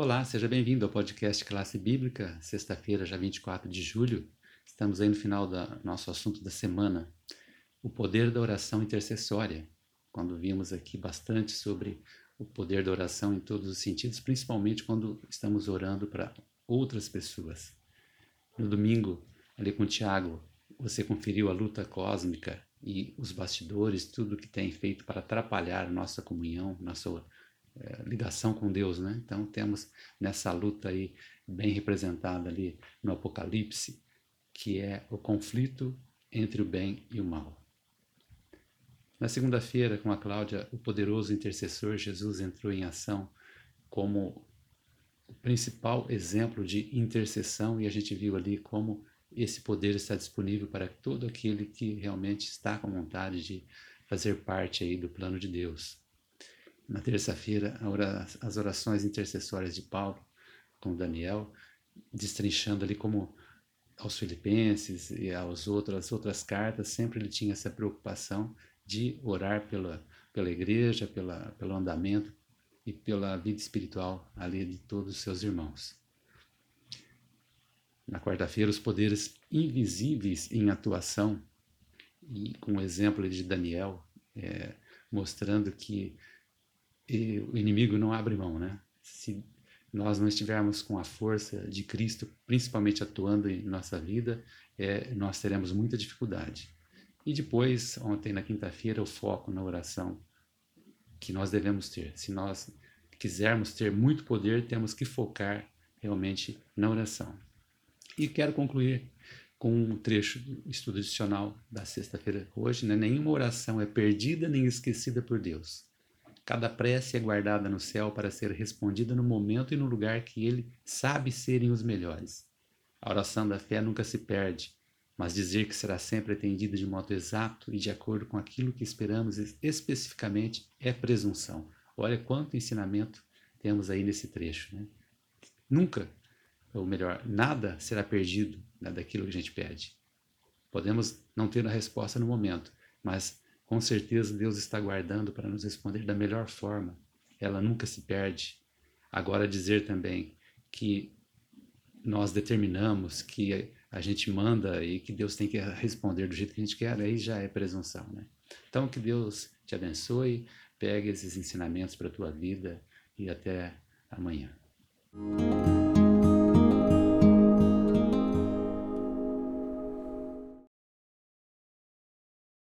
Olá, seja bem-vindo ao podcast Classe Bíblica, sexta-feira, já 24 de julho. Estamos aí no final do nosso assunto da semana, o poder da oração intercessória. Quando vimos aqui bastante sobre o poder da oração em todos os sentidos, principalmente quando estamos orando para outras pessoas. No domingo, ali com o Tiago, você conferiu a luta cósmica e os bastidores, tudo que tem feito para atrapalhar nossa comunhão, nossa é, ligação com Deus, né? Então temos nessa luta aí bem representada ali no Apocalipse, que é o conflito entre o bem e o mal. Na segunda-feira, com a Cláudia, o poderoso intercessor Jesus entrou em ação como o principal exemplo de intercessão e a gente viu ali como esse poder está disponível para todo aquele que realmente está com vontade de fazer parte aí do plano de Deus na terça-feira as orações intercessórias de Paulo com Daniel, destrinchando ali como aos filipenses e aos outros, as outras cartas, sempre ele tinha essa preocupação de orar pela, pela igreja, pela, pelo andamento e pela vida espiritual ali de todos os seus irmãos. Na quarta-feira, os poderes invisíveis em atuação, e com o exemplo de Daniel, é, mostrando que e o inimigo não abre mão, né? Se nós não estivermos com a força de Cristo, principalmente atuando em nossa vida, é, nós teremos muita dificuldade. E depois, ontem na quinta-feira, o foco na oração que nós devemos ter. Se nós quisermos ter muito poder, temos que focar realmente na oração. E quero concluir com um trecho do estudo adicional da sexta-feira hoje. Né? Nenhuma oração é perdida nem esquecida por Deus. Cada prece é guardada no céu para ser respondida no momento e no lugar que ele sabe serem os melhores. A oração da fé nunca se perde, mas dizer que será sempre atendida de modo exato e de acordo com aquilo que esperamos especificamente é presunção. Olha quanto ensinamento temos aí nesse trecho. Né? Nunca, ou melhor, nada será perdido né, daquilo que a gente pede. Podemos não ter a resposta no momento, mas com certeza Deus está guardando para nos responder da melhor forma. Ela nunca se perde. Agora dizer também que nós determinamos que a gente manda e que Deus tem que responder do jeito que a gente quer, aí já é presunção, né? Então que Deus te abençoe, pegue esses ensinamentos para a tua vida e até amanhã.